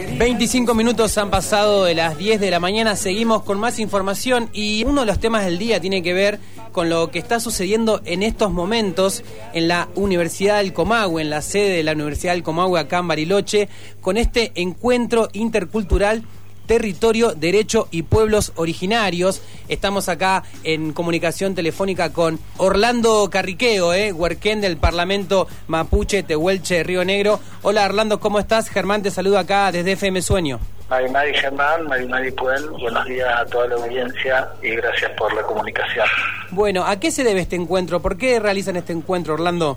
25 minutos han pasado de las 10 de la mañana, seguimos con más información y uno de los temas del día tiene que ver con lo que está sucediendo en estos momentos en la Universidad del Comahue, en la sede de la Universidad del Comahue acá en Bariloche, con este encuentro intercultural territorio, derecho y pueblos originarios. Estamos acá en comunicación telefónica con Orlando Carriqueo, eh, huerquén del Parlamento Mapuche, Tehuelche, Río Negro. Hola Orlando, ¿cómo estás? Germán te saluda acá desde FM Sueño. Mari Mari Germán, Mari Mari Puen, buenos días a toda la audiencia y gracias por la comunicación. Bueno, ¿a qué se debe este encuentro? ¿Por qué realizan este encuentro, Orlando?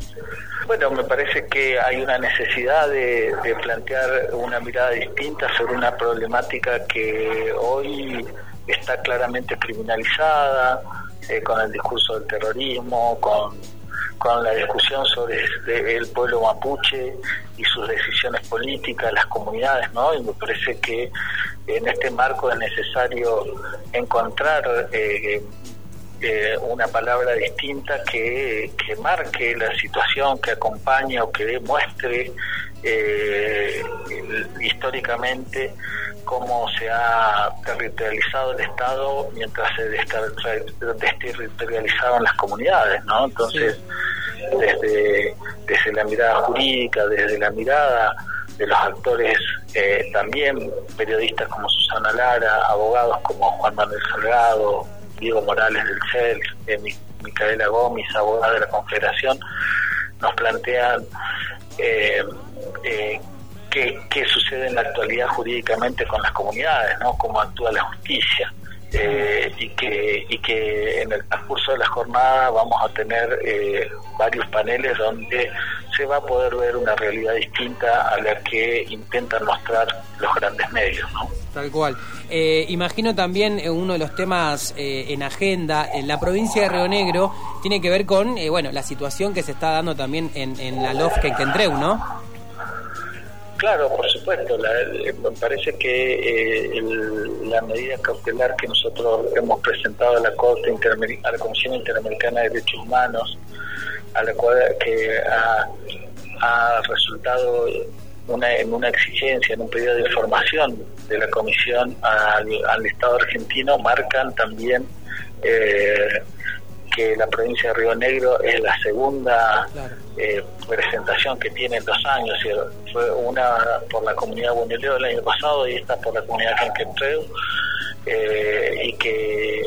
Bueno, me parece que hay una necesidad de, plantear una mirada distinta sobre una problemática que hoy está claramente criminalizada, eh, con el discurso del terrorismo, con, la discusión sobre el pueblo mapuche y sus decisiones políticas, las comunidades, ¿no? Y me parece que en este marco es necesario encontrar eh, eh, una palabra distinta que, que, marque la situación, que acompañe o que demuestre eh, históricamente cómo se ha territorializado el Estado mientras se desterritorializaban las comunidades, ¿no? Entonces, desde, desde la mirada jurídica, desde la mirada de los actores eh, también, periodistas como Susana Lara, abogados como Juan Manuel Salgado, Diego Morales del CEL, eh, Micaela Gómez, abogada de la Confederación, nos plantean eh, eh, qué, sucede en la actualidad jurídicamente con las comunidades, ¿no? cómo actúa la justicia. y, que, y que en el transcurso de la jornada vamos a tener varios paneles donde se va a poder ver una realidad distinta a la que intentan mostrar los grandes medios. ¿no? Tal cual. Eh, imagino también eh, uno de los temas eh, en agenda en la provincia de Río Negro tiene que ver con bueno la situación que se está dando también en, en la LOF que Entreu, ¿no? Claro, por supuesto. me parece que la medida cautelar que nosotros hemos presentado a la Corte a la Comisión Interamericana de Derechos Humanos, a la cual que ha resultado una, en una exigencia, en un pedido de información de la Comisión al, Estado argentino, marcan también eh, que la provincia de Río Negro es la segunda eh, presentación que tiene en dos años. Fue una por la comunidad Bonileo el año pasado y esta por la comunidad Canquentreu, eh, y que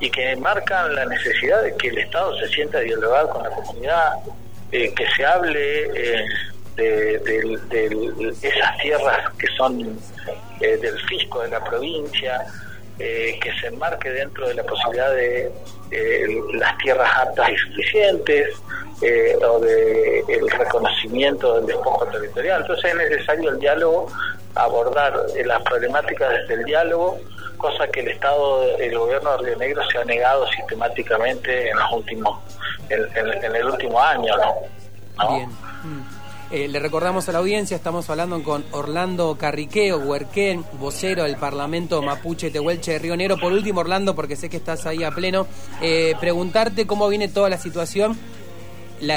y que marcan la necesidad de que el Estado se sienta a dialogar con la comunidad, eh, que se hable de, esas tierras que son eh, del fisco de la provincia, eh, que se enmarque dentro de la posibilidad de las tierras aptas y suficientes eh, o de el reconocimiento del despojo territorial. Entonces es necesario el diálogo, abordar las problemáticas desde el diálogo, cosa que el Estado, el gobierno de Río Negro se ha negado sistemáticamente en los últimos, en, el último año, ¿no? Bien. Mm. Eh, le recordamos a la audiencia, estamos hablando con Orlando Carriqueo, Huerquén, vocero del Parlamento Mapuche Tehuelche de Río Negro. Por último, Orlando, porque sé que estás ahí a pleno, eh, preguntarte cómo viene toda la situación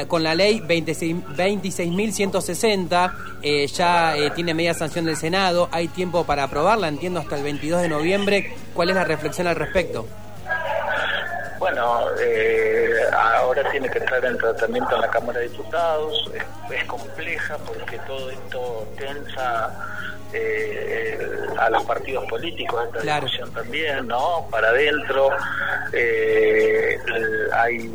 con la ley 26.160, eh, ya tiene media sanción del Senado, hay tiempo para aprobarla, entiendo, hasta el 22 de noviembre. ¿Cuál es la reflexión al respecto? Bueno, eh, ahora tiene que entrar en tratamiento en la Cámara de Diputados, es, compleja porque todo esto tensa eh, a los partidos políticos, esta discusión también, ¿no? Para adentro eh, hay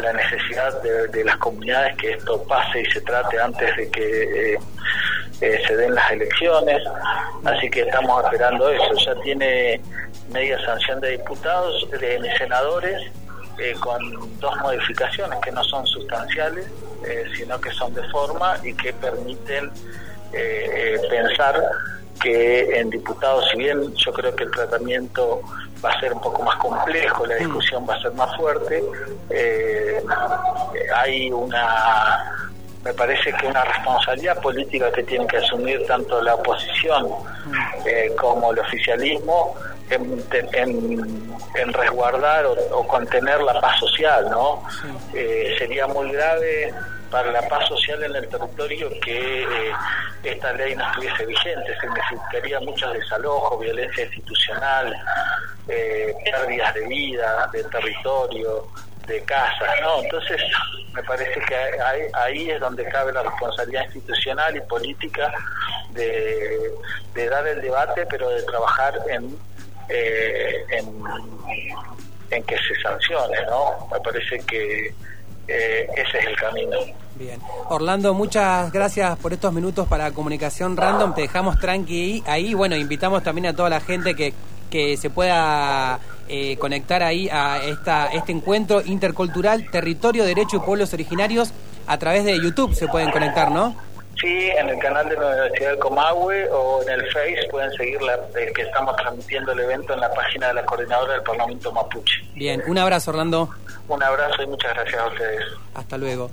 la necesidad de, las comunidades que esto pase y se trate antes de que se den las elecciones, así que estamos esperando eso, ya tiene media sanción de diputados, de senadores, eh, con dos modificaciones que no son sustanciales, eh, sino que son de forma y que permiten eh, pensar que en diputados, si bien yo creo que el tratamiento va a ser un poco más complejo, la discusión va a ser más fuerte, hay una me parece que una responsabilidad política que tiene que asumir tanto la oposición como el oficialismo en, resguardar o, contener la paz social, ¿no? Eh, sería muy grave para la paz social en el territorio que eh, esta ley no estuviese vigente. Significaría muchos desalojos, violencia institucional, eh, pérdidas de vida, de territorio, de casas, ¿no? Entonces, me parece que ahí, es donde cabe la responsabilidad institucional y política de, dar el debate, pero de trabajar en, eh, en, que se sancione, ¿no? Me parece que eh, ese es el camino. Bien. Orlando, muchas gracias por estos minutos para Comunicación Random. Te dejamos tranqui ahí. Bueno, invitamos también a toda la gente que, que se pueda eh, conectar ahí a esta, este encuentro intercultural, territorio, derecho y pueblos originarios a través de YouTube se pueden conectar, ¿no? Sí, en el canal de la Universidad de Comahue o en el Face pueden seguir la, que estamos transmitiendo el evento en la página de la coordinadora del Parlamento Mapuche. Bien, un abrazo Orlando. Un abrazo y muchas gracias a ustedes. Hasta luego.